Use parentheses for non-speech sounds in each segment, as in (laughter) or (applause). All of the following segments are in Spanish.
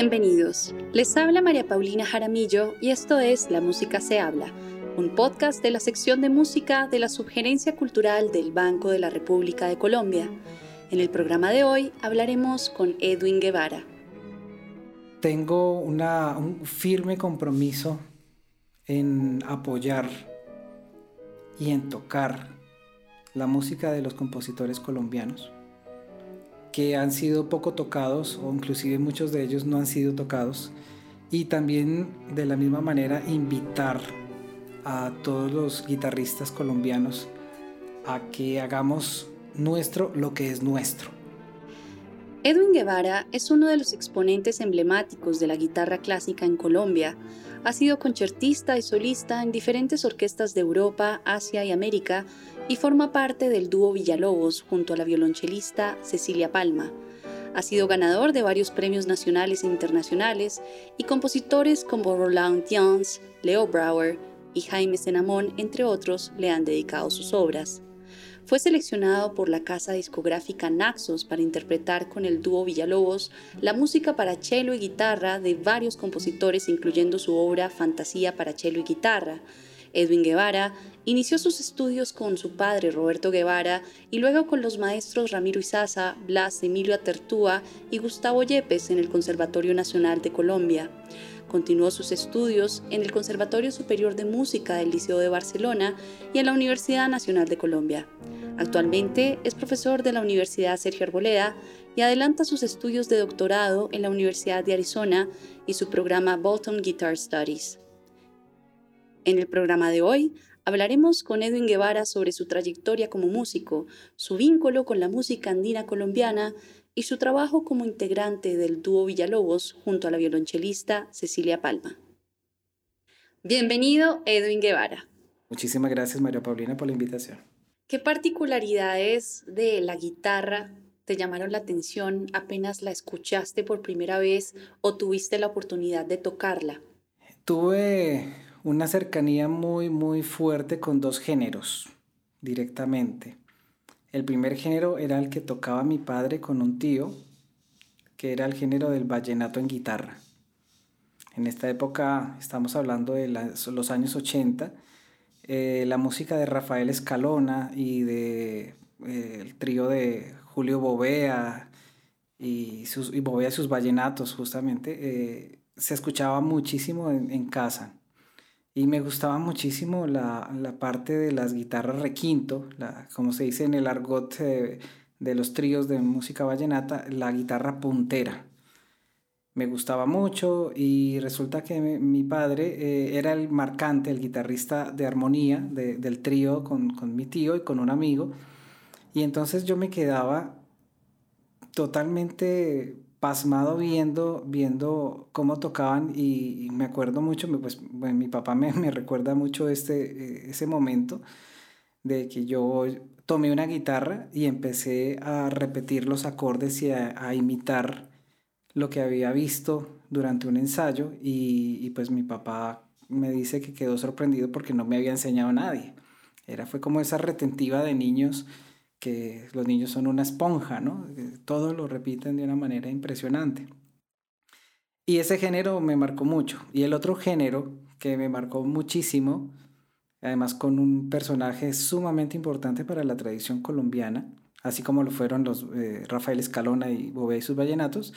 Bienvenidos. Les habla María Paulina Jaramillo y esto es La Música se habla, un podcast de la sección de música de la Subgerencia Cultural del Banco de la República de Colombia. En el programa de hoy hablaremos con Edwin Guevara. Tengo un firme compromiso en apoyar y en tocar la música de los compositores colombianos que han sido poco tocados o inclusive muchos de ellos no han sido tocados y también de la misma manera invitar a todos los guitarristas colombianos a que hagamos nuestro lo que es nuestro. Edwin Guevara es uno de los exponentes emblemáticos de la guitarra clásica en Colombia. Ha sido concertista y solista en diferentes orquestas de Europa, Asia y América y forma parte del dúo Villalobos junto a la violonchelista Cecilia Palma. Ha sido ganador de varios premios nacionales e internacionales y compositores como Roland Jones, Leo Brouwer y Jaime Senamón, entre otros, le han dedicado sus obras. Fue seleccionado por la casa discográfica Naxos para interpretar con el dúo Villalobos la música para cello y guitarra de varios compositores, incluyendo su obra Fantasía para cello y guitarra, Edwin Guevara inició sus estudios con su padre Roberto Guevara y luego con los maestros Ramiro Izaza, Blas Emilio Atertúa y Gustavo Yepes en el Conservatorio Nacional de Colombia. Continuó sus estudios en el Conservatorio Superior de Música del Liceo de Barcelona y en la Universidad Nacional de Colombia. Actualmente es profesor de la Universidad Sergio Arboleda y adelanta sus estudios de doctorado en la Universidad de Arizona y su programa Bolton Guitar Studies. En el programa de hoy hablaremos con Edwin Guevara sobre su trayectoria como músico, su vínculo con la música andina colombiana y su trabajo como integrante del dúo Villalobos junto a la violonchelista Cecilia Palma. Bienvenido, Edwin Guevara. Muchísimas gracias, María Paulina, por la invitación. ¿Qué particularidades de la guitarra te llamaron la atención apenas la escuchaste por primera vez o tuviste la oportunidad de tocarla? Tuve una cercanía muy, muy fuerte con dos géneros directamente. El primer género era el que tocaba mi padre con un tío, que era el género del vallenato en guitarra. En esta época, estamos hablando de los años 80, eh, la música de Rafael Escalona y de eh, el trío de Julio Bovea y, sus, y Bovea y sus vallenatos justamente, eh, se escuchaba muchísimo en casa y me gustaba muchísimo la, la, parte de las guitarras requinto, la, como se dice en el argot de, los tríos de música vallenata, la guitarra puntera. Me gustaba mucho y resulta que mi, padre eh, era el marcante, el guitarrista de armonía del trío con, con mi tío y con un amigo. Y entonces yo me quedaba totalmente pasmado viendo, viendo cómo tocaban y, me acuerdo mucho, pues mi papá me, me, recuerda mucho este, eh, ese momento de que yo tomé una guitarra y empecé a repetir los acordes y a, imitar lo que había visto durante un ensayo y, y, pues mi papá me dice que quedó sorprendido porque no me había enseñado a nadie. Era, fue como esa retentiva de niños que los niños son una esponja, ¿no? Todo lo repiten de una manera impresionante. Y ese género me marcó mucho. Y el otro género que me marcó muchísimo, además con un personaje sumamente importante para la tradición colombiana, así como lo fueron los eh, Rafael Escalona y Bobé y sus vallenatos,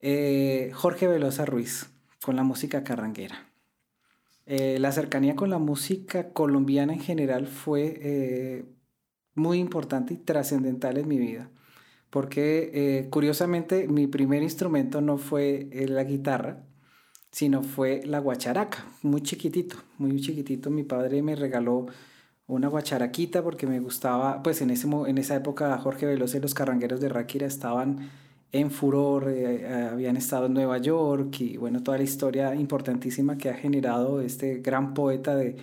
eh, Jorge Velosa Ruiz, con la música carranguera. Eh, la cercanía con la música colombiana en general fue muy importante y trascendental en mi vida. Porque eh, curiosamente mi primer instrumento no fue eh, la guitarra, sino fue la guacharaca, muy chiquitito, muy chiquitito. Mi padre me regaló una guacharaquita porque me gustaba, pues en, ese, en esa época Jorge Veloz y los carrangueros de Ráquira estaban en furor, eh, habían estado en Nueva York y bueno, toda la historia importantísima que ha generado este gran poeta de,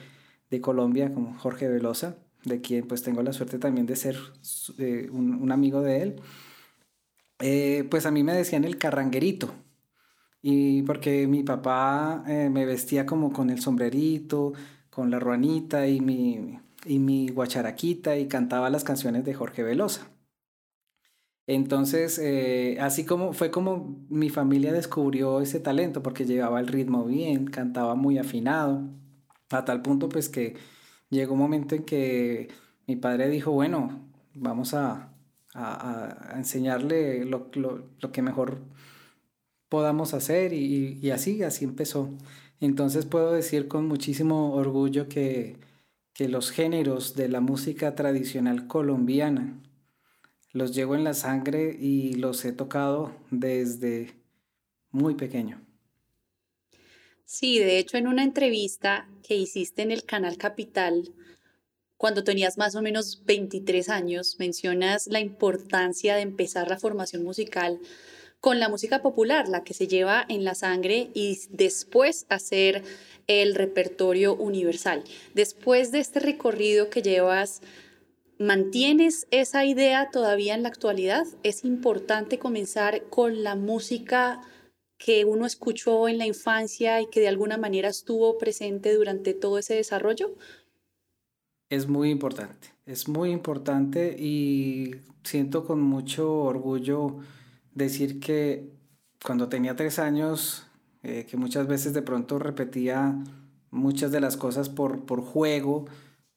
de Colombia como Jorge Velosa de quien pues tengo la suerte también de ser un, amigo de él, eh, pues a mí me decían el carranguerito. Y porque mi papá eh, me vestía como con el sombrerito, con la ruanita y mi, y mi guacharaquita y cantaba las canciones de Jorge Velosa. Entonces, eh, así como fue como mi familia descubrió ese talento, porque llevaba el ritmo bien, cantaba muy afinado, a tal punto pues que llegó un momento en que mi padre dijo, bueno, vamos a, enseñarle lo, que mejor podamos hacer y, y, así, así empezó. Entonces puedo decir con muchísimo orgullo que, que los géneros de la música tradicional colombiana, los llevo en la sangre y los he tocado desde muy pequeño. Sí, de hecho en una entrevista que hiciste en el canal Capital, cuando tenías más o menos 23 años, mencionas la importancia de empezar la formación musical con la música popular, la que se lleva en la sangre, y después hacer el repertorio universal. Después de este recorrido que llevas ¿Mantienes esa idea todavía en la actualidad? ¿Es importante comenzar con la música que uno escuchó en la infancia y que de alguna manera estuvo presente durante todo ese desarrollo? Es muy importante, es muy importante y siento con mucho orgullo decir que cuando tenía tres años, eh, que muchas veces de pronto repetía muchas de las cosas por, por juego,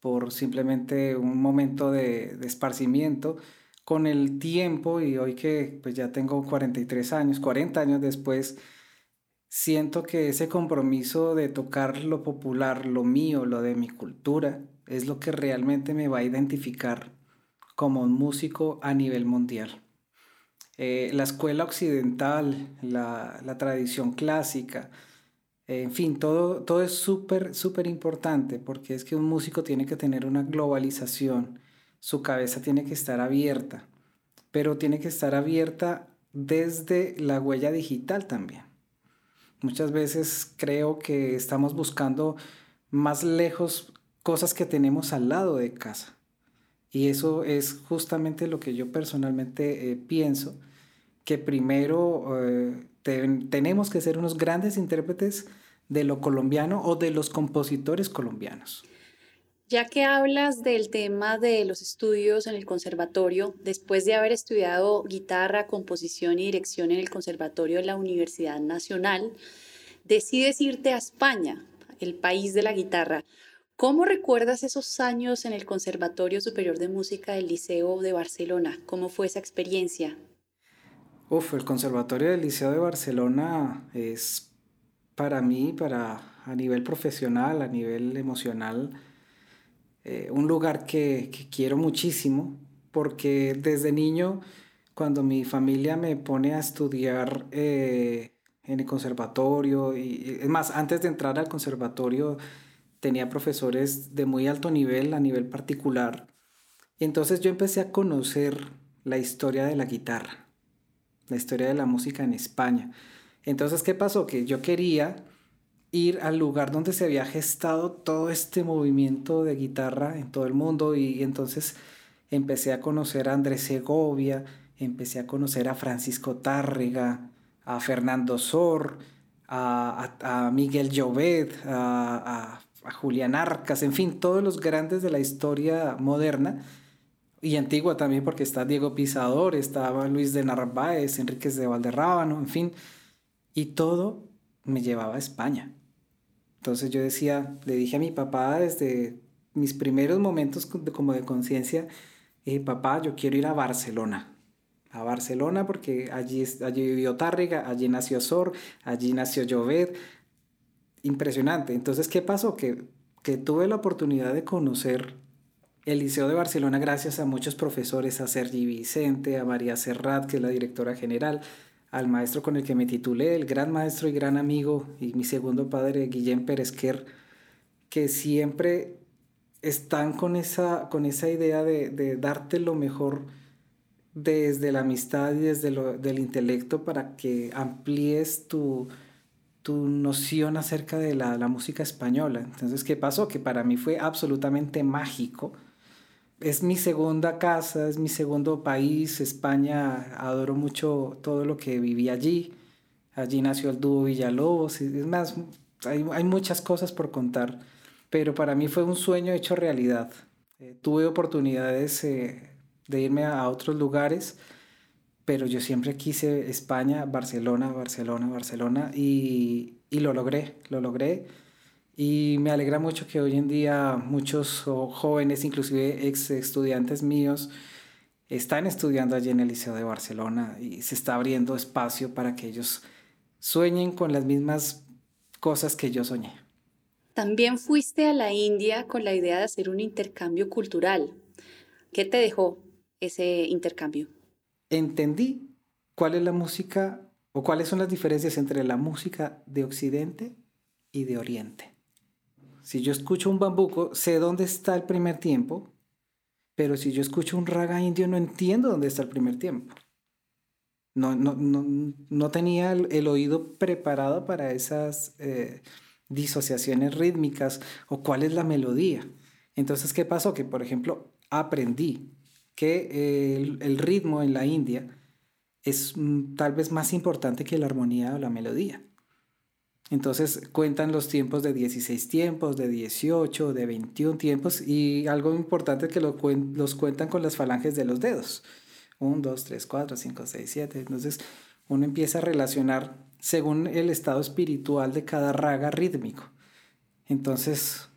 por simplemente un momento de, esparcimiento. Con el tiempo y hoy que pues ya tengo 43 años, 40 años después, siento que ese compromiso de tocar lo popular, lo mío, lo de mi cultura, es lo que realmente me va a identificar como un músico a nivel mundial. Eh, la escuela occidental, la, la tradición clásica, en fin, todo, todo es súper, súper importante porque es que un músico tiene que tener una globalización, su cabeza tiene que estar abierta, pero tiene que estar abierta desde la huella digital también. Muchas veces creo que estamos buscando más lejos cosas que tenemos al lado de casa. Y eso es justamente lo que yo personalmente eh, pienso, que primero eh, tenemos que ser unos grandes intérpretes de lo colombiano o de los compositores colombianos. Ya que hablas del tema de los estudios en el conservatorio, después de haber estudiado guitarra, composición y dirección en el conservatorio de la Universidad Nacional, decides irte a España, el país de la guitarra. ¿Cómo recuerdas esos años en el Conservatorio Superior de Música del Liceo de Barcelona? ¿Cómo fue esa experiencia? Uf, el Conservatorio del Liceo de Barcelona es para mí, para a nivel profesional, a nivel emocional, eh, un lugar que, quiero muchísimo, porque desde niño, cuando mi familia me pone a estudiar eh, en el conservatorio, y es más, antes de entrar al conservatorio, tenía profesores de muy alto nivel, a nivel particular. Entonces yo empecé a conocer la historia de la guitarra la historia de la música en España. Entonces, ¿qué pasó? Que yo quería ir al lugar donde se había gestado todo este movimiento de guitarra en todo el mundo y entonces empecé a conocer a Andrés Segovia, empecé a conocer a Francisco Tárrega, a Fernando Sor, a, Miguel Llobet, a, a Julián Arcas, en fin, todos los grandes de la historia moderna y antigua también porque está Diego Pisador, estaba Luis de Narváez, Enríquez de Valderrábano, en fin, y todo me llevaba a España. Entonces yo decía, le dije a mi papá desde mis primeros momentos como de conciencia, eh, papá, yo quiero ir a Barcelona. A Barcelona porque allí, allí vivió Tárrega, allí nació Sor, allí nació Llovet. Impresionante. Entonces, ¿qué pasó? Que, que tuve la oportunidad de conocer el Liceo de Barcelona, gracias a muchos profesores, a Sergi Vicente, a María Serrat, que es la directora general, al maestro con el que me titulé, el gran maestro y gran amigo, y mi segundo padre, Guillén Pérezquer, que siempre están con esa, con esa idea de, darte lo mejor desde la amistad y desde del intelecto para que amplíes tu, tu noción acerca de la, la música española. Entonces, ¿qué pasó? Que para mí fue absolutamente mágico es mi segunda casa, es mi segundo país, España, adoro mucho todo lo que viví allí. Allí nació el dúo Villalobos, es más, hay, muchas cosas por contar, pero para mí fue un sueño hecho realidad. Eh, tuve oportunidades eh, de irme a otros lugares pero yo siempre quise España, Barcelona, Barcelona, Barcelona y, y lo logré, lo logré. Y me alegra mucho que hoy en día muchos jóvenes, inclusive ex estudiantes míos, están estudiando allí en el Liceo de Barcelona y se está abriendo espacio para que ellos sueñen con las mismas cosas que yo soñé. También fuiste a la India con la idea de hacer un intercambio cultural. ¿Qué te dejó ese intercambio? Entendí cuál es la música o cuáles son las diferencias entre la música de Occidente y de Oriente. Si yo escucho un bambuco, sé dónde está el primer tiempo, pero si yo escucho un raga indio, no entiendo dónde está el primer tiempo. No, no, no, tenía el, oído preparado para esas eh, disociaciones rítmicas o cuál es la melodía. Entonces, ¿qué pasó? Que, por ejemplo, aprendí que el, ritmo en la India es mm, tal vez más importante que la armonía o la melodía. Entonces cuentan los tiempos de 16 tiempos, de 18, de 21 tiempos y algo importante es que los cuentan con las falanges de los dedos. 1, 2, 3, 4, 5, 6, 7. Entonces uno empieza a relacionar según el estado espiritual de cada raga rítmico. Entonces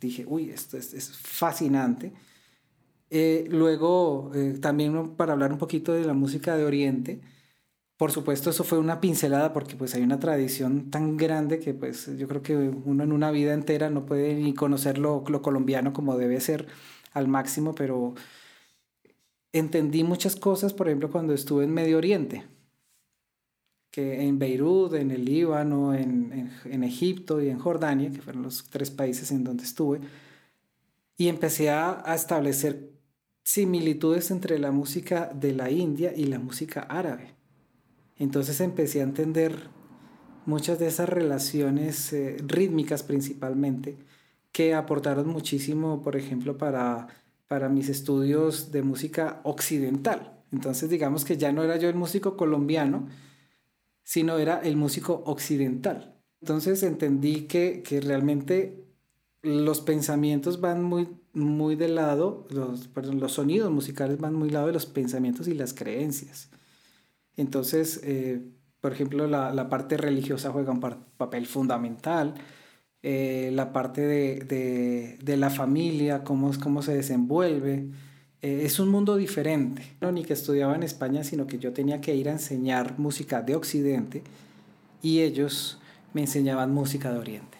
dije, uy, esto es, fascinante. Eh, luego, eh, también para hablar un poquito de la música de Oriente, por supuesto, eso fue una pincelada porque pues hay una tradición tan grande que pues yo creo que uno en una vida entera no puede ni conocer lo, colombiano como debe ser al máximo, pero entendí muchas cosas, por ejemplo, cuando estuve en Medio Oriente, que en Beirut, en el Líbano, en, Egipto y en Jordania, que fueron los tres países en donde estuve, y empecé a establecer similitudes entre la música de la India y la música árabe. Entonces empecé a entender muchas de esas relaciones eh, rítmicas principalmente que aportaron muchísimo, por ejemplo, para, para mis estudios de música occidental. Entonces digamos que ya no era yo el músico colombiano, sino era el músico occidental. Entonces entendí que, que realmente los pensamientos van muy, muy de lado, los, perdón, los sonidos musicales van muy lado de los pensamientos y las creencias. Entonces, eh, por ejemplo, la, parte religiosa juega un papel fundamental, eh, la parte de, la familia, cómo, cómo se desenvuelve. Eh, es un mundo diferente. No ni que estudiaba en España, sino que yo tenía que ir a enseñar música de Occidente y ellos me enseñaban música de Oriente.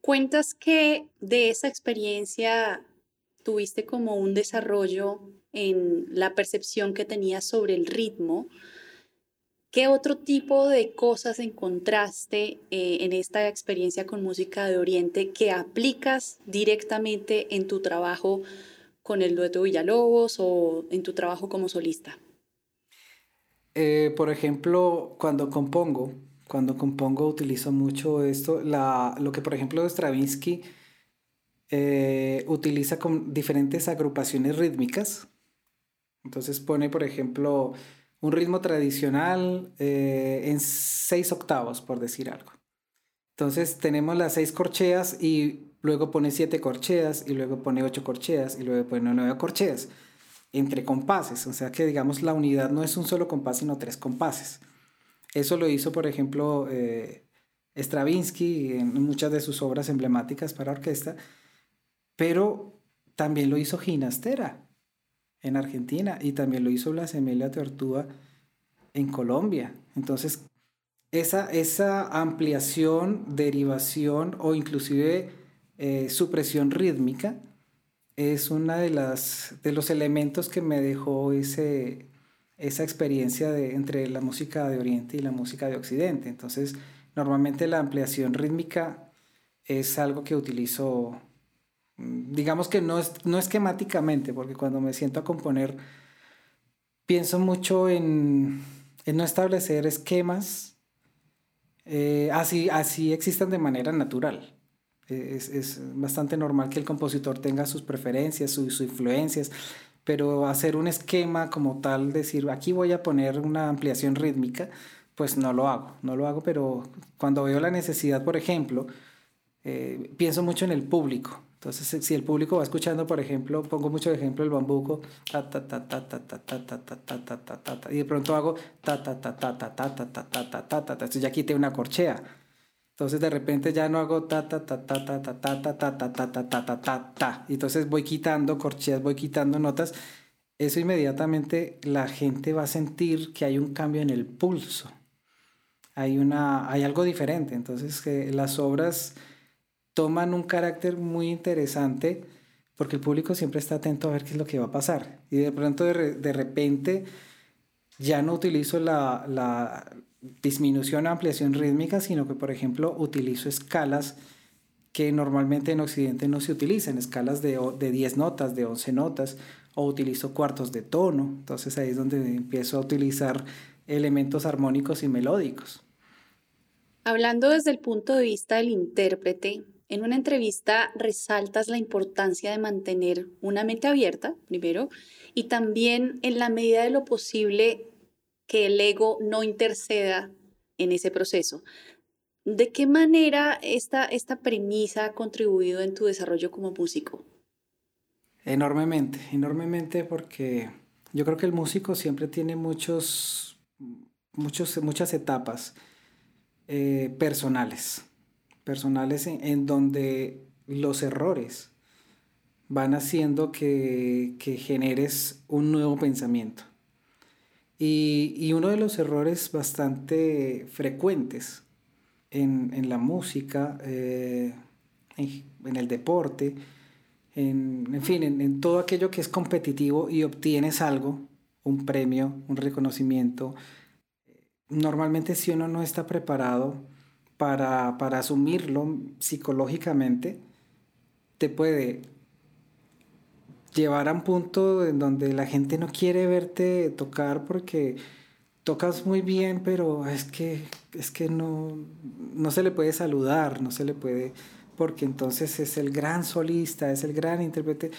Cuentas que de esa experiencia tuviste como un desarrollo en la percepción que tenías sobre el ritmo. ¿Qué otro tipo de cosas encontraste eh, en esta experiencia con música de Oriente que aplicas directamente en tu trabajo con el dueto Villalobos o en tu trabajo como solista? Eh, por ejemplo, cuando compongo, cuando compongo utilizo mucho esto, la, lo que por ejemplo Stravinsky eh, utiliza con diferentes agrupaciones rítmicas entonces pone, por ejemplo, un ritmo tradicional eh, en seis octavos, por decir algo. Entonces tenemos las seis corcheas y luego pone siete corcheas y luego pone ocho corcheas y luego pone nueve corcheas entre compases. O sea que digamos la unidad no es un solo compás, sino tres compases. Eso lo hizo, por ejemplo, eh, Stravinsky en muchas de sus obras emblemáticas para orquesta, pero también lo hizo Ginastera en Argentina y también lo hizo la Semelia Tortuga en Colombia. Entonces, esa, esa ampliación, derivación o inclusive eh, supresión rítmica es una de las de los elementos que me dejó ese, esa experiencia de, entre la música de Oriente y la música de Occidente. Entonces, normalmente la ampliación rítmica es algo que utilizo digamos que no, es, no esquemáticamente, porque cuando me siento a componer, pienso mucho en, en no establecer esquemas, eh, así, así existan de manera natural. Es, es, bastante normal que el compositor tenga sus preferencias, sus, influencias, pero hacer un esquema como tal, decir, aquí voy a poner una ampliación rítmica, pues no lo hago, no lo hago, pero cuando veo la necesidad, por ejemplo, eh, pienso mucho en el público. Entonces, si el público va escuchando, por ejemplo, pongo mucho ejemplo el bambuco, ta ta ta ta ta ta ta ta ta ta ta ta ta ta y de pronto hago ta ta ta ta ta ta ta ta ta ta ta ta ta entonces ya quité una corchea. Entonces de repente ya no hago ta ta ta ta ta ta ta ta ta ta ta ta ta ta ta ta y entonces voy quitando corcheas, voy quitando notas. Eso inmediatamente la gente va a sentir que hay un cambio en el pulso. Hay una hay algo diferente, entonces que las obras toman un carácter muy interesante porque el público siempre está atento a ver qué es lo que va a pasar. Y de pronto, de, repente, ya no utilizo la, la disminución o ampliación rítmica, sino que, por ejemplo, utilizo escalas que normalmente en Occidente no se utilizan, escalas de, de 10 notas, de 11 notas, o utilizo cuartos de tono. Entonces ahí es donde empiezo a utilizar elementos armónicos y melódicos. Hablando desde el punto de vista del intérprete, en una entrevista resaltas la importancia de mantener una mente abierta, primero, y también en la medida de lo posible que el ego no interceda en ese proceso. ¿De qué manera esta, esta premisa ha contribuido en tu desarrollo como músico? Enormemente, enormemente porque yo creo que el músico siempre tiene muchos, muchos, muchas etapas eh, personales personales en, donde los errores van haciendo que, generes un nuevo pensamiento. Y, uno de los errores bastante frecuentes en, la música, eh, en, el deporte, en, en fin, en, todo aquello que es competitivo y obtienes algo, un premio, un reconocimiento, normalmente si uno no está preparado, para, asumirlo psicológicamente, te puede llevar a un punto en donde la gente no quiere verte tocar porque tocas muy bien, pero es que, es que no, no se le puede saludar, no se le puede, porque entonces es el gran solista, es el gran intérprete.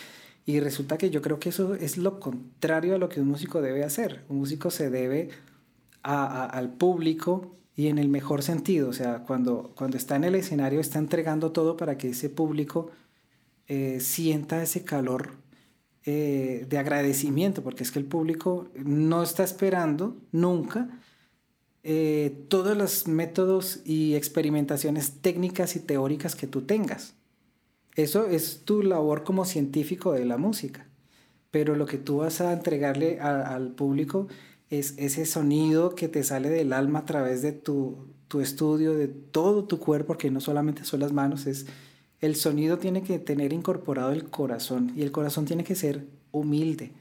Y resulta que yo creo que eso es lo contrario a lo que un músico debe hacer. Un músico se debe al público y en el mejor sentido, o sea, cuando, cuando está en el escenario está entregando todo para que ese público eh, sienta ese calor eh, de agradecimiento, porque es que el público no está esperando nunca eh, todos los métodos y experimentaciones técnicas y teóricas que tú tengas. Eso es tu labor como científico de la música, pero lo que tú vas a entregarle al público es ese sonido que te sale del alma a través de tu, estudio, de todo tu cuerpo, porque no solamente son las manos, es el sonido tiene que tener incorporado el corazón y el corazón tiene que ser humilde.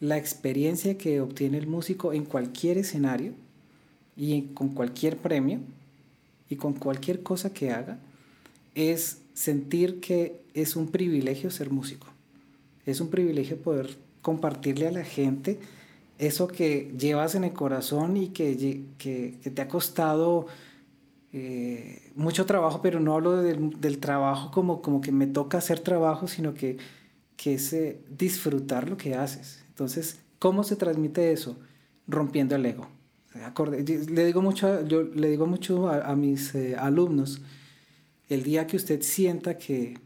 La experiencia que obtiene el músico en cualquier escenario y con cualquier premio y con cualquier cosa que haga es sentir que es un privilegio ser músico. Es un privilegio poder compartirle a la gente eso que llevas en el corazón y que, te ha costado eh, mucho trabajo, pero no hablo del, trabajo como, como que me toca hacer trabajo, sino que, que es eh, disfrutar lo que haces. Entonces, ¿cómo se transmite eso? Rompiendo el ego. Le digo mucho, yo le digo mucho a, mis eh, alumnos, el día que usted sienta que,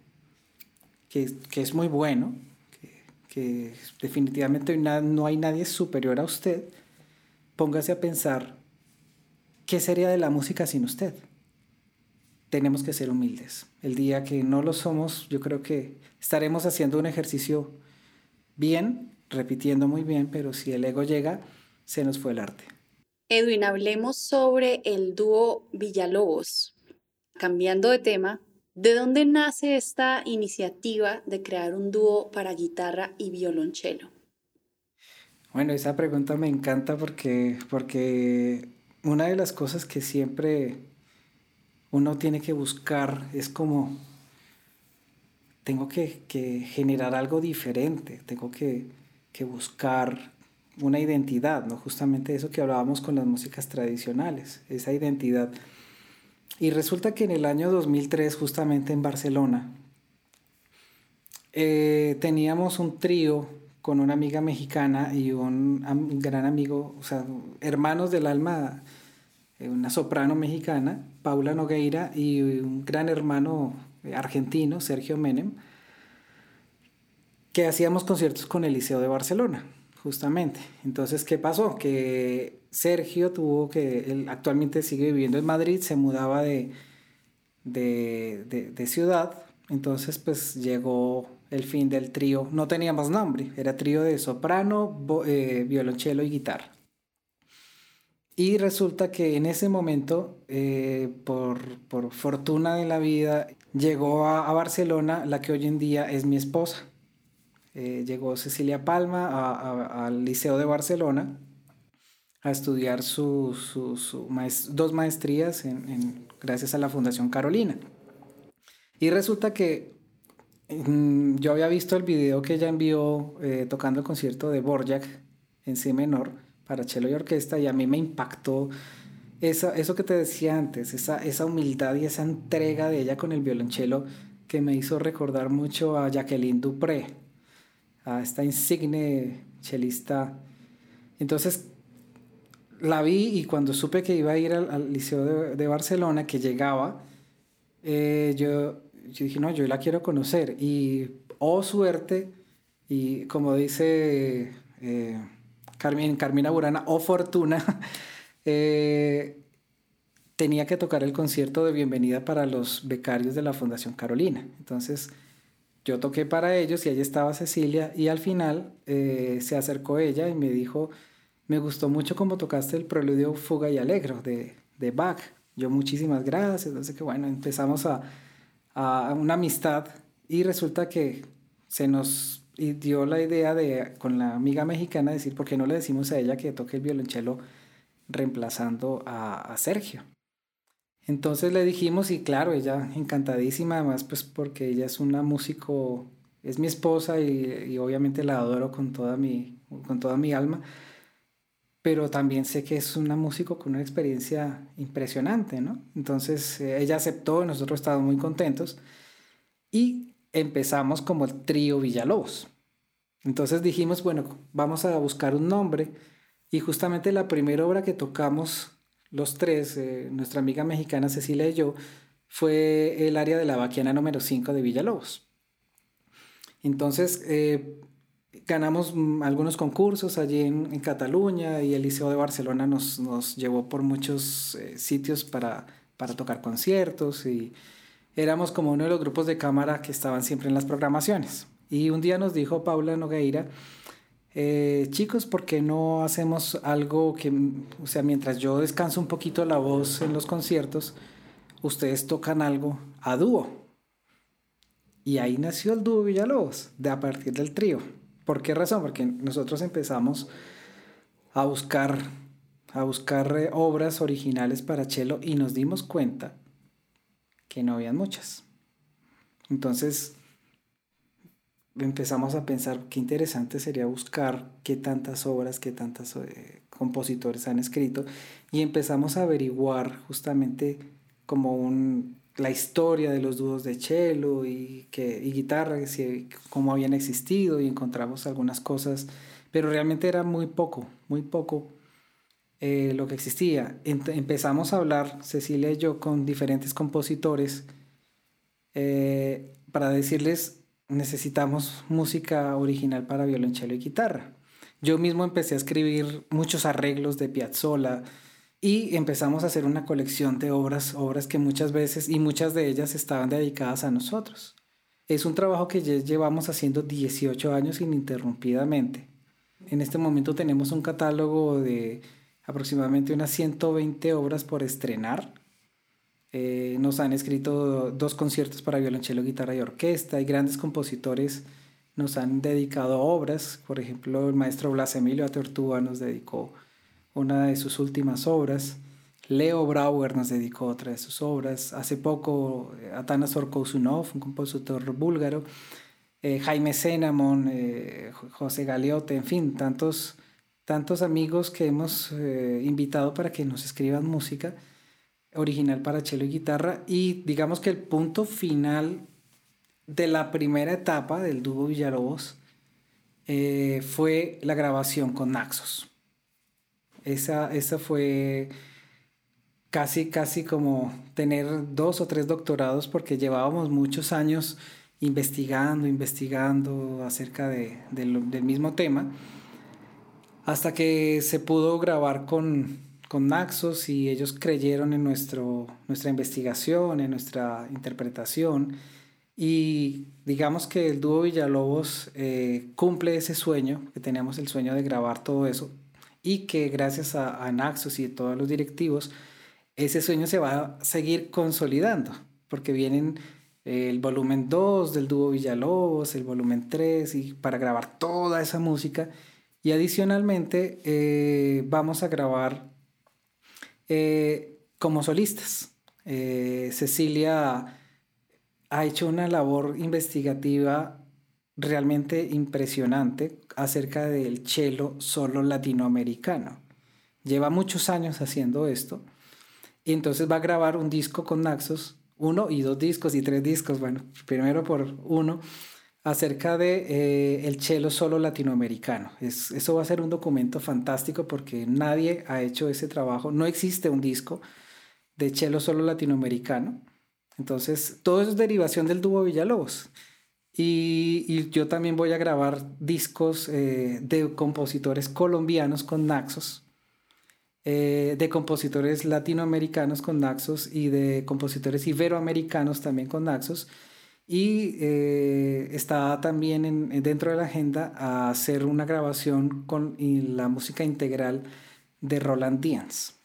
que, que es muy bueno, que definitivamente no hay nadie superior a usted, póngase a pensar, ¿qué sería de la música sin usted? Tenemos que ser humildes. El día que no lo somos, yo creo que estaremos haciendo un ejercicio bien, repitiendo muy bien, pero si el ego llega, se nos fue el arte. Edwin, hablemos sobre el dúo Villalobos. Cambiando de tema, ¿De dónde nace esta iniciativa de crear un dúo para guitarra y violonchelo? Bueno, esa pregunta me encanta porque, porque una de las cosas que siempre uno tiene que buscar es como, tengo que, generar algo diferente, tengo que, que buscar una identidad, ¿no? Justamente eso que hablábamos con las músicas tradicionales, esa identidad y resulta que en el año 2003, justamente en Barcelona, eh, teníamos un trío con una amiga mexicana y un, gran amigo, o sea, hermanos del alma, eh, una soprano mexicana, Paula Nogueira, y un gran hermano argentino, Sergio Menem. que hacíamos conciertos con el Liceo de Barcelona, justamente. Entonces, ¿qué pasó? Que Sergio tuvo que, él actualmente sigue viviendo en Madrid, se mudaba de, de, ciudad, entonces pues llegó el fin del trío, no teníamos nombre, era trío de soprano, eh, violonchelo y guitarra. Y resulta que en ese momento, eh, por, fortuna de la vida, llegó a, Barcelona la que hoy en día es mi esposa. Eh, llegó Cecilia Palma al Liceo de Barcelona a estudiar su, dos maestrías en, gracias a la Fundación Carolina. Y resulta que mm, yo había visto el video que ella envió eh, tocando el concierto de Borjak en C menor para cello y orquesta y a mí me impactó esa, eso que te decía antes, esa, esa humildad y esa entrega de ella con el violonchelo que me hizo recordar mucho a Jacqueline Dupré, a esta insigne chelista. Entonces la vi y cuando supe que iba a ir al, Liceo de, Barcelona, que llegaba, eh, yo, yo, dije, no, yo la quiero conocer. Y, oh suerte, y como dice... Eh, Carmina Burana o Fortuna, (laughs) eh, tenía que tocar el concierto de bienvenida para los becarios de la Fundación Carolina. Entonces yo toqué para ellos y allí estaba Cecilia y al final eh, se acercó ella y me dijo, me gustó mucho cómo tocaste el preludio Fuga y Alegro de, de Bach. Yo muchísimas gracias. Entonces que bueno, empezamos a, a una amistad y resulta que se nos y dio la idea de, con la amiga mexicana, decir, ¿por qué no le decimos a ella que toque el violonchelo reemplazando a, Sergio? Entonces le dijimos y claro, ella encantadísima, además pues porque ella es una músico, es mi esposa y, obviamente la adoro con toda, mi, con toda mi alma, pero también sé que es una músico con una experiencia impresionante, ¿no? Entonces eh, ella aceptó, nosotros estábamos muy contentos y empezamos como el trío Villalobos. Entonces dijimos, bueno, vamos a buscar un nombre y justamente la primera obra que tocamos los tres, eh, nuestra amiga mexicana Cecilia y yo, fue el área de la vaquiana número 5 de Villalobos. Entonces eh, ganamos mm, algunos concursos allí en, Cataluña y el Liceo de Barcelona nos, nos llevó por muchos eh, sitios para, para tocar conciertos y éramos como uno de los grupos de cámara que estaban siempre en las programaciones. Y un día nos dijo Paula Nogueira, eh, chicos, ¿por qué no hacemos algo que, o sea, mientras yo descanso un poquito la voz en los conciertos, ustedes tocan algo a dúo? Y ahí nació el dúo Villalobos, de a partir del trío. ¿Por qué razón? Porque nosotros empezamos a buscar, a buscar eh, obras originales para cello y nos dimos cuenta que no habían muchas. Entonces empezamos a pensar qué interesante sería buscar qué tantas obras, qué tantos eh, compositores han escrito y empezamos a averiguar justamente como un, la historia de los dúos de cello y, que, y guitarra, cómo habían existido y encontramos algunas cosas, pero realmente era muy poco, muy poco eh, lo que existía. empezamos a hablar, Cecilia y yo, con diferentes compositores eh, para decirles, necesitamos música original para violonchelo y guitarra. Yo mismo empecé a escribir muchos arreglos de Piazzolla y empezamos a hacer una colección de obras, obras que muchas veces y muchas de ellas estaban dedicadas a nosotros. Es un trabajo que llevamos haciendo 18 años ininterrumpidamente. En este momento tenemos un catálogo de aproximadamente unas 120 obras por estrenar. Eh, nos han escrito dos conciertos para violonchelo, guitarra y orquesta y grandes compositores nos han dedicado obras. Por ejemplo, el maestro Blas Emilio Atortúa nos dedicó una de sus últimas obras. Leo Brauer nos dedicó otra de sus obras. Hace poco, eh, Atanas Orkousunov, un compositor búlgaro. Eh, Jaime Senamon, José Galeote, en fin, tantos tantos amigos que hemos eh, invitado para que nos escriban música original para cello y guitarra y digamos que el punto final de la primera etapa del dúo Villalobos eh, fue la grabación con Naxos. Esa, esa fue casi, casi como tener dos o tres doctorados porque llevábamos muchos años investigando, investigando acerca de, del mismo tema, hasta que se pudo grabar con, con Naxos y ellos creyeron en nuestro, nuestra investigación, en nuestra interpretación. Y digamos que el dúo Villalobos eh, cumple ese sueño, que teníamos el sueño de grabar todo eso, y que gracias a, a Naxos y a todos los directivos, ese sueño se va a seguir consolidando, porque vienen eh, el volumen 2 del dúo Villalobos, el volumen 3, y para grabar toda esa música. Y adicionalmente eh, vamos a grabar eh, como solistas. Cecilia ha hecho una labor investigativa realmente impresionante acerca del cello solo latinoamericano. Lleva muchos años haciendo esto y entonces va a grabar un disco con Naxos, uno y dos discos y tres discos, bueno, primero por uno, acerca de eh, el cello solo latinoamericano. Es, eso va a ser un documento fantástico porque nadie ha hecho ese trabajo. No existe un disco de cello solo latinoamericano. Entonces, todo eso es derivación del dúo Villalobos. Y, yo también voy a grabar discos eh, de compositores colombianos con Naxos eh, de compositores latinoamericanos con Naxos y de compositores iberoamericanos también con Naxos. Y eh, está también en, dentro de la agenda hacer una grabación con la música integral de Roland Díaz.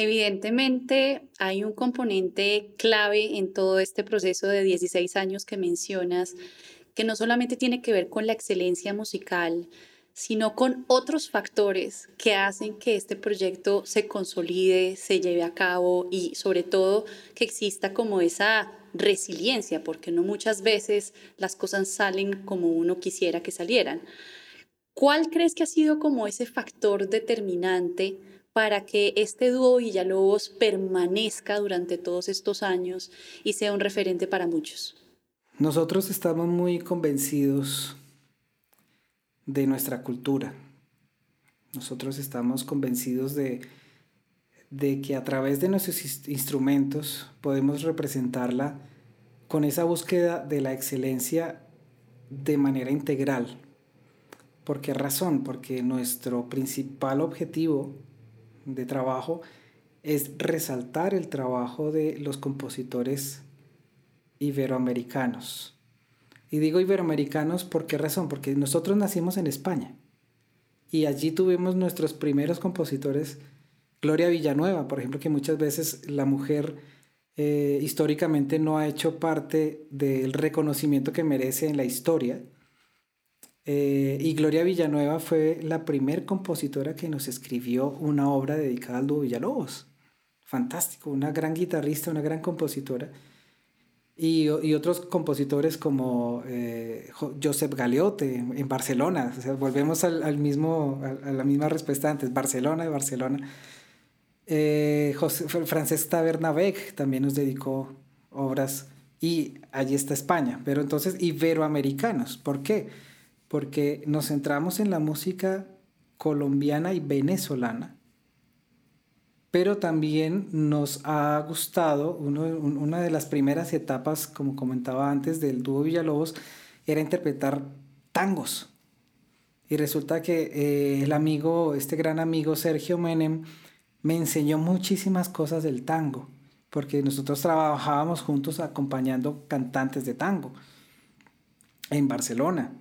Evidentemente hay un componente clave en todo este proceso de 16 años que mencionas, que no solamente tiene que ver con la excelencia musical, sino con otros factores que hacen que este proyecto se consolide, se lleve a cabo y sobre todo que exista como esa resiliencia, porque no muchas veces las cosas salen como uno quisiera que salieran. ¿Cuál crees que ha sido como ese factor determinante para que este dúo Villalobos permanezca durante todos estos años y sea un referente para muchos? Nosotros estamos muy convencidos de nuestra cultura. Nosotros estamos convencidos de, que a través de nuestros instrumentos podemos representarla con esa búsqueda de la excelencia de manera integral. ¿Por qué razón? Porque nuestro principal objetivo de trabajo es resaltar el trabajo de los compositores iberoamericanos y digo iberoamericanos, ¿por qué razón? Porque nosotros nacimos en España y allí tuvimos nuestros primeros compositores, Gloria Villanueva, por ejemplo, que muchas veces la mujer eh, históricamente no ha hecho parte del reconocimiento que merece en la historia. Eh, y Gloria Villanueva fue la primer compositora que nos escribió una obra dedicada al dúo Villalobos. Fantástico, una gran guitarrista, una gran compositora y, otros compositores como eh, Josep Galeote en Barcelona. O sea, volvemos al, mismo, a, la misma respuesta antes, Barcelona y Barcelona. Eh, José, Tabernabec también nos dedicó obras y allí está España, pero entonces iberoamericanos. ¿Por qué? Porque nos centramos en la música colombiana y venezolana pero también nos ha gustado, una de las primeras etapas, como comentaba antes, del dúo Villalobos, era interpretar tangos. Y resulta que eh, el amigo, este gran amigo Sergio Menem, me enseñó muchísimas cosas del tango, porque nosotros trabajábamos juntos acompañando cantantes de tango en Barcelona.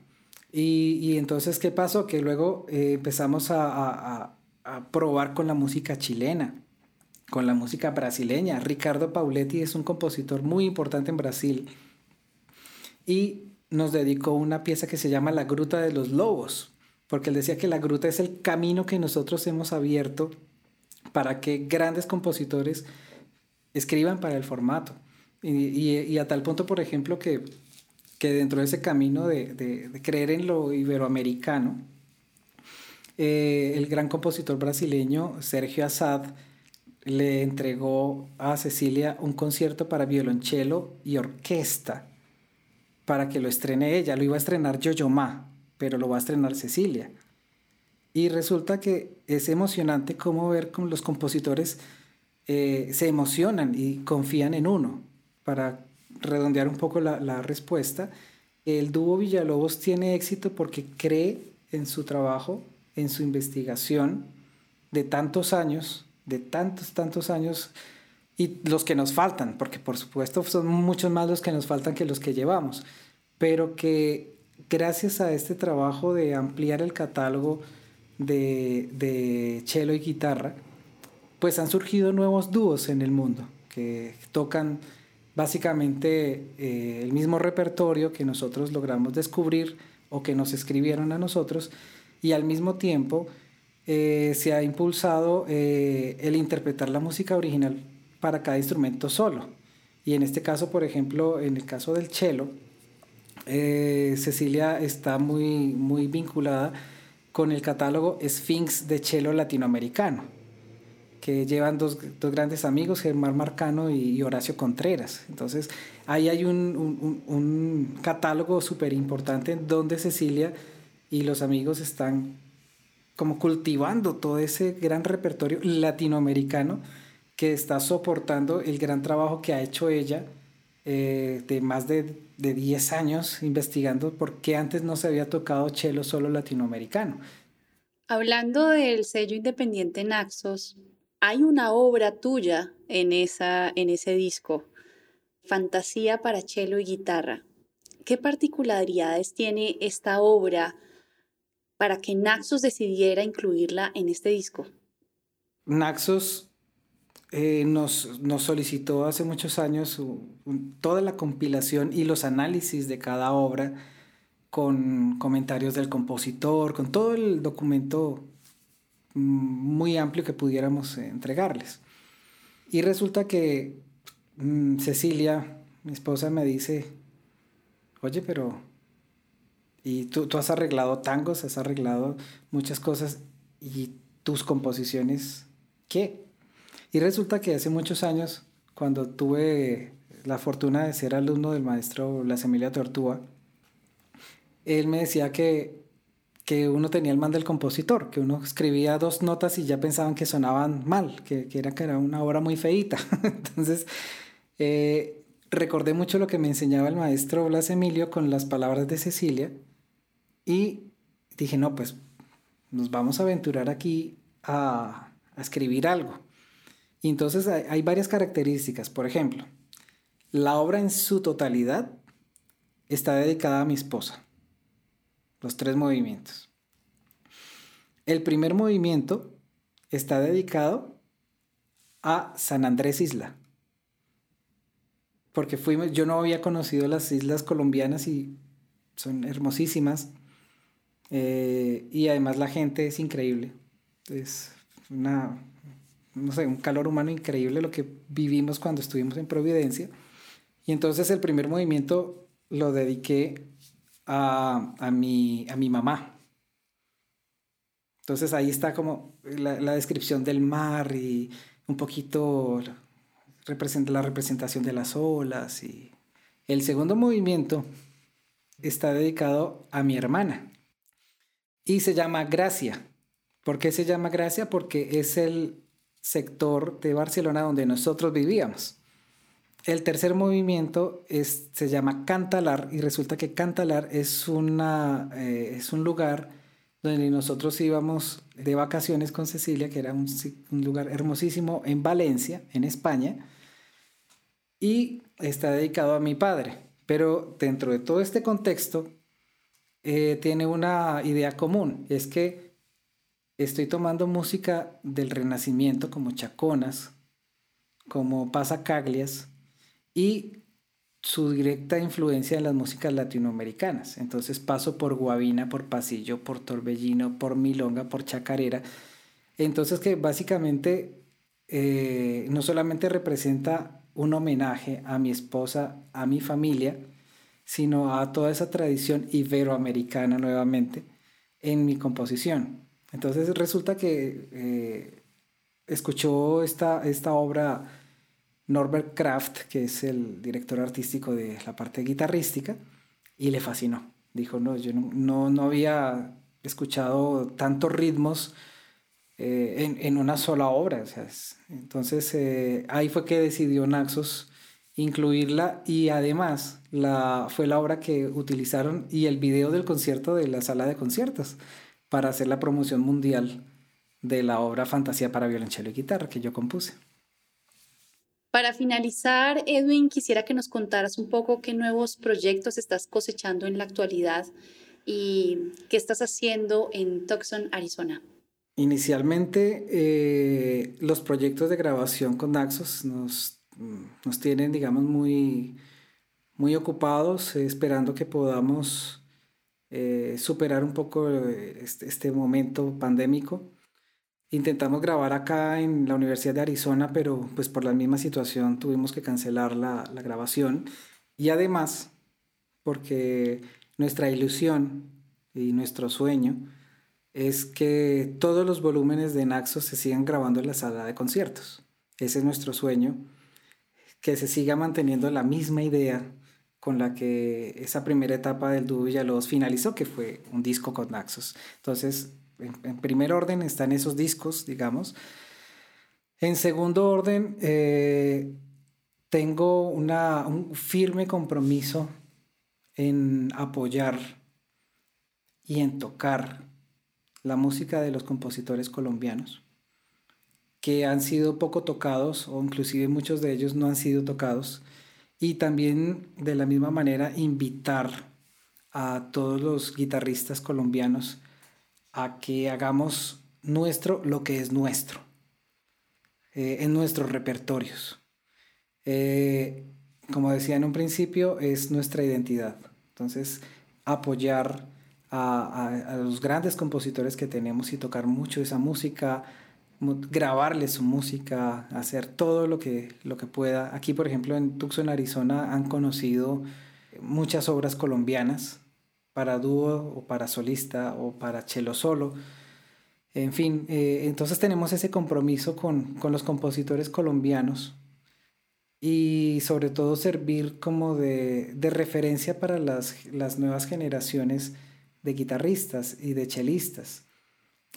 Y, entonces, ¿qué pasó? Que luego eh, empezamos a a probar con la música chilena, con la música brasileña. Ricardo Pauletti es un compositor muy importante en Brasil y nos dedicó una pieza que se llama La Gruta de los Lobos, porque él decía que la gruta es el camino que nosotros hemos abierto para que grandes compositores escriban para el formato. Y, a tal punto, por ejemplo, que, que dentro de ese camino de, de creer en lo iberoamericano, eh, el gran compositor brasileño Sergio Assad le entregó a Cecilia un concierto para violonchelo y orquesta para que lo estrene ella. Lo iba a estrenar Yo-Yo Ma, pero lo va a estrenar Cecilia. Y resulta que es emocionante cómo ver cómo los compositores eh, se emocionan y confían en uno para redondear un poco la, la respuesta, el dúo Villalobos tiene éxito porque cree en su trabajo, en su investigación de tantos años, de tantos, tantos años, y los que nos faltan, porque por supuesto son muchos más los que nos faltan que los que llevamos, pero que gracias a este trabajo de ampliar el catálogo de, de cello y guitarra, pues han surgido nuevos dúos en el mundo que tocan básicamente eh, el mismo repertorio que nosotros logramos descubrir o que nos escribieron a nosotros y al mismo tiempo eh, se ha impulsado eh, el interpretar la música original para cada instrumento solo. Y en este caso, por ejemplo, en el caso del cello, Cecilia está muy, muy vinculada con el catálogo Sphinx de cello latinoamericano que llevan dos, dos, grandes amigos, Germán Marcano y Horacio Contreras. Entonces, ahí hay un, un, catálogo súper importante donde Cecilia y los amigos están como cultivando todo ese gran repertorio latinoamericano que está soportando el gran trabajo que ha hecho ella eh, de más de, de 10 años investigando por qué antes no se había tocado cello solo latinoamericano. Hablando del sello independiente Naxos, hay una obra tuya en, esa, en ese disco, Fantasía para cello y guitarra. ¿Qué particularidades tiene esta obra para que Naxos decidiera incluirla en este disco? Naxos eh, nos, nos, solicitó hace muchos años toda la compilación y los análisis de cada obra con comentarios del compositor, con todo el documento muy amplio que pudiéramos eh, entregarles. Y resulta que mm, Cecilia, mi esposa, me dice, oye, pero... Y tú, tú has arreglado tangos, has arreglado muchas cosas y tus composiciones, ¿qué? Y resulta que hace muchos años, cuando tuve la fortuna de ser alumno del maestro Blas Emilia Tortúa, él me decía que que uno tenía el man del compositor, que uno escribía dos notas y ya pensaban que sonaban mal, que, que era, que era una obra muy feíta. (laughs) Entonces, eh, recordé mucho lo que me enseñaba el maestro Blas Emilio con las palabras de Cecilia y dije, no, pues nos vamos a aventurar aquí a, a escribir algo. Y entonces hay varias características. Por ejemplo, la obra en su totalidad está dedicada a mi esposa los tres movimientos. El primer movimiento está dedicado a San Andrés Isla, porque fuimos, yo no había conocido las islas colombianas y son hermosísimas, eh, y además la gente es increíble, es una, no sé, un calor humano increíble lo que vivimos cuando estuvimos en Providencia, y entonces el primer movimiento lo dediqué a, a, mi, a mi mamá. Entonces ahí está como la, la descripción del mar y un poquito la representación de las olas. Y el segundo movimiento está dedicado a mi hermana y se llama Gracia. ¿Por qué se llama Gracia? Porque es el sector de Barcelona donde nosotros vivíamos. El tercer movimiento es, se llama Cantalar y resulta que Cantalar es, una, eh, es un lugar donde nosotros íbamos de vacaciones con Cecilia, que era un, lugar hermosísimo en Valencia, en España, y está dedicado a mi padre. Pero dentro de todo este contexto, eh, tiene una idea común, es que estoy tomando música del Renacimiento como chaconas, como pasacaglias, y su directa influencia en las músicas latinoamericanas. Entonces paso por guabina, por pasillo, por torbellino, por milonga, por chacarera. Entonces que básicamente eh, no solamente representa un homenaje a mi esposa, a mi familia, sino a toda esa tradición iberoamericana nuevamente en mi composición. Entonces resulta que eh, escuchó esta, esta obra Norbert Kraft, que es el director artístico de la parte guitarrística, y le fascinó. Dijo, no, yo no, no, había escuchado tantos ritmos eh, en, en, una sola obra. entonces eh, ahí fue que decidió Naxos incluirla y además la, fue la obra que utilizaron y el video del concierto de la sala de conciertos para hacer la promoción mundial de la obra Fantasía para violonchelo y guitarra que yo compuse. Para finalizar, Edwin, quisiera que nos contaras un poco qué nuevos proyectos estás cosechando en la actualidad y qué estás haciendo en Tucson, Arizona. Inicialmente, eh, los proyectos de grabación con Naxos nos, nos tienen, digamos, muy, muy ocupados, esperando que podamos eh, superar un poco este, este momento pandémico Intentamos grabar acá en la Universidad de Arizona, pero pues por la misma situación tuvimos que cancelar la, grabación. Y además, porque nuestra ilusión y nuestro sueño es que todos los volúmenes de Naxos se sigan grabando en la sala de conciertos. Ese es nuestro sueño, que se siga manteniendo la misma idea con la que esa primera etapa del dúo Villalobos finalizó, que fue un disco con Naxos. Entonces, en, primer orden están esos discos, digamos. En segundo orden, eh, tengo una, un firme compromiso en apoyar y en tocar la música de los compositores colombianos que han sido poco tocados o inclusive muchos de ellos no han sido tocados y también de la misma manera invitar a todos los guitarristas colombianos a que hagamos nuestro lo que es nuestro, eh, en nuestros repertorios. Eh, como decía en un principio, es nuestra identidad. Entonces, apoyar a, los grandes compositores que tenemos y tocar mucho esa música, grabarles su música, hacer todo lo que, lo que pueda. Aquí, por ejemplo, en Tucson, Arizona, han conocido muchas obras colombianas para dúo o para solista o para cello solo. En fin, eh, entonces tenemos ese compromiso con, con, los compositores colombianos y sobre todo servir como de, de referencia para las, las, nuevas generaciones de guitarristas y de chelistas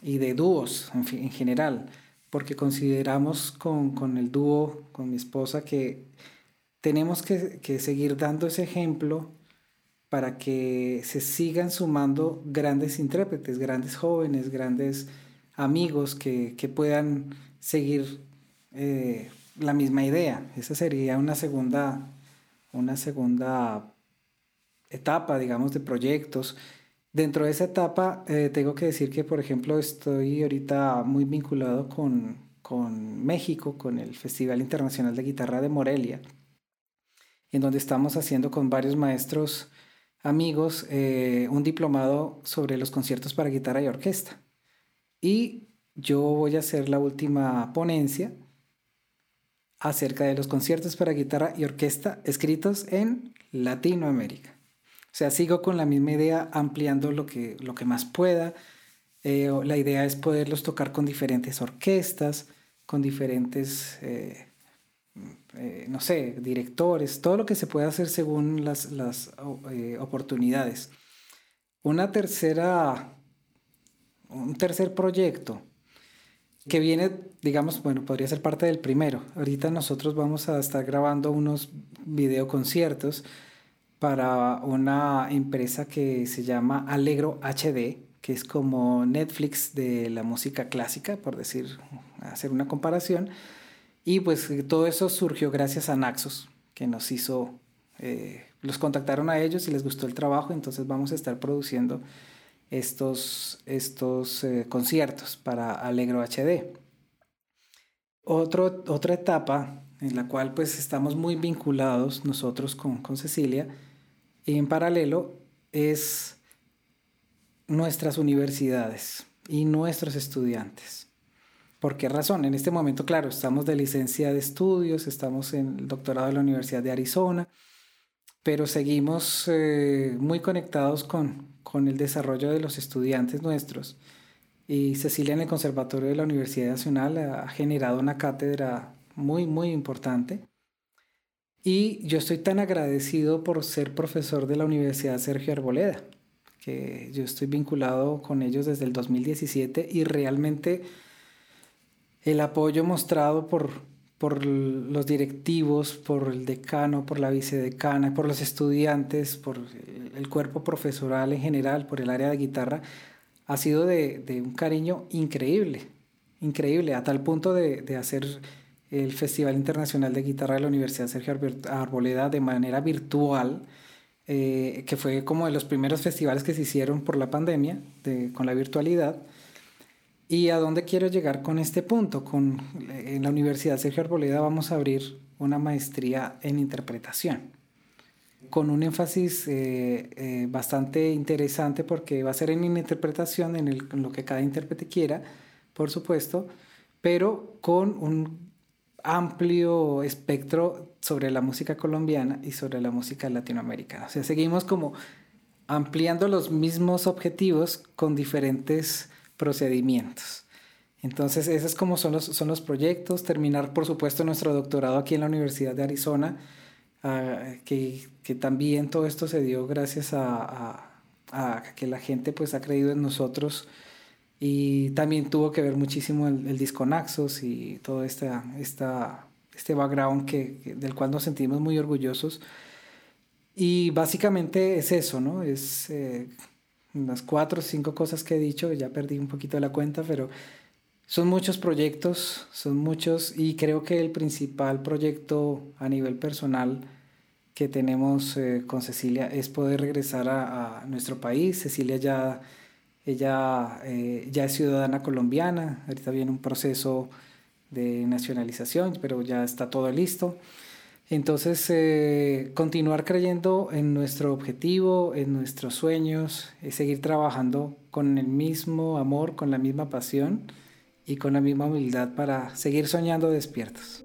y de dúos en, en general, porque consideramos con, con, el dúo, con mi esposa, que tenemos que, que seguir dando ese ejemplo para que se sigan sumando grandes intérpretes, grandes jóvenes, grandes amigos que, puedan seguir eh, la misma idea. Esa sería una segunda, una segunda etapa, digamos, de proyectos. Dentro de esa etapa, eh, tengo que decir que, por ejemplo, estoy ahorita muy vinculado con, con México, con el Festival Internacional de Guitarra de Morelia, en donde estamos haciendo con varios maestros amigos eh, un diplomado sobre los conciertos para guitarra y orquesta. Y yo voy a hacer la última ponencia acerca de los conciertos para guitarra y orquesta escritos en Latinoamérica. O sea, sigo con la misma idea, ampliando lo que, lo que más pueda. Eh, la idea es poderlos tocar con diferentes orquestas, con diferentes eh, eh, no sé, directores, todo lo que se puede hacer según las, eh, oportunidades. Una tercera, un tercer proyecto que viene, digamos, bueno, podría ser parte del primero. Ahorita nosotros vamos a estar grabando unos videoconciertos para una empresa que se llama Alegro HD, que es como Netflix de la música clásica, por decir, hacer una comparación y pues todo eso surgió gracias a Naxos, que nos hizo, eh, los contactaron a ellos y les gustó el trabajo, entonces vamos a estar produciendo estos, estos eh, conciertos para Alegro HD. Otra etapa en la cual pues estamos muy vinculados nosotros con, con Cecilia y en paralelo es nuestras universidades y nuestros estudiantes. ¿Por qué razón? En este momento, claro, estamos de licencia de estudios, estamos en el doctorado de la Universidad de Arizona, pero seguimos eh, muy conectados con, con el desarrollo de los estudiantes nuestros. Y Cecilia en el Conservatorio de la Universidad Nacional ha generado una cátedra muy, muy importante. Y yo estoy tan agradecido por ser profesor de la Universidad Sergio Arboleda, que yo estoy vinculado con ellos desde el 2017 y realmente el apoyo mostrado por, por los directivos, por el decano, por la vicedecana, por los estudiantes, por el cuerpo profesoral en general, por el área de guitarra, ha sido de, un cariño increíble, increíble, a tal punto de, de, hacer el Festival Internacional de Guitarra de la Universidad Sergio Arboleda de manera virtual, eh, que fue como de los primeros festivales que se hicieron por la pandemia, con la virtualidad. ¿Y a dónde quiero llegar con este punto? Con, en la Universidad Sergio Arboleda vamos a abrir una maestría en interpretación, con un énfasis eh, eh, bastante interesante porque va a ser en interpretación, en, el, en lo que cada intérprete quiera, por supuesto, pero con un amplio espectro sobre la música colombiana y sobre la música latinoamericana. O sea, seguimos como ampliando los mismos objetivos con diferentes procedimientos. Entonces, esos como son los, son los proyectos. Terminar, por supuesto, nuestro doctorado aquí en la Universidad de Arizona, ah, que, que, también todo esto se dio gracias a, que la gente pues ha creído en nosotros y también tuvo que ver muchísimo el, el disco Naxos y todo esta, esta, este background que, del cual nos sentimos muy orgullosos. Y básicamente es eso, ¿no? Es eh, unas cuatro o cinco cosas que he dicho, ya perdí un poquito la cuenta, pero son muchos proyectos, son muchos y creo que el principal proyecto a nivel personal que tenemos eh, con Cecilia es poder regresar a, nuestro país. Cecilia ya, ella, eh, ya es ciudadana colombiana, ahorita viene un proceso de nacionalización, pero ya está todo listo. Entonces, eh, continuar creyendo en nuestro objetivo, en nuestros sueños, y seguir trabajando con el mismo amor, con la misma pasión y con la misma humildad para seguir soñando despiertos.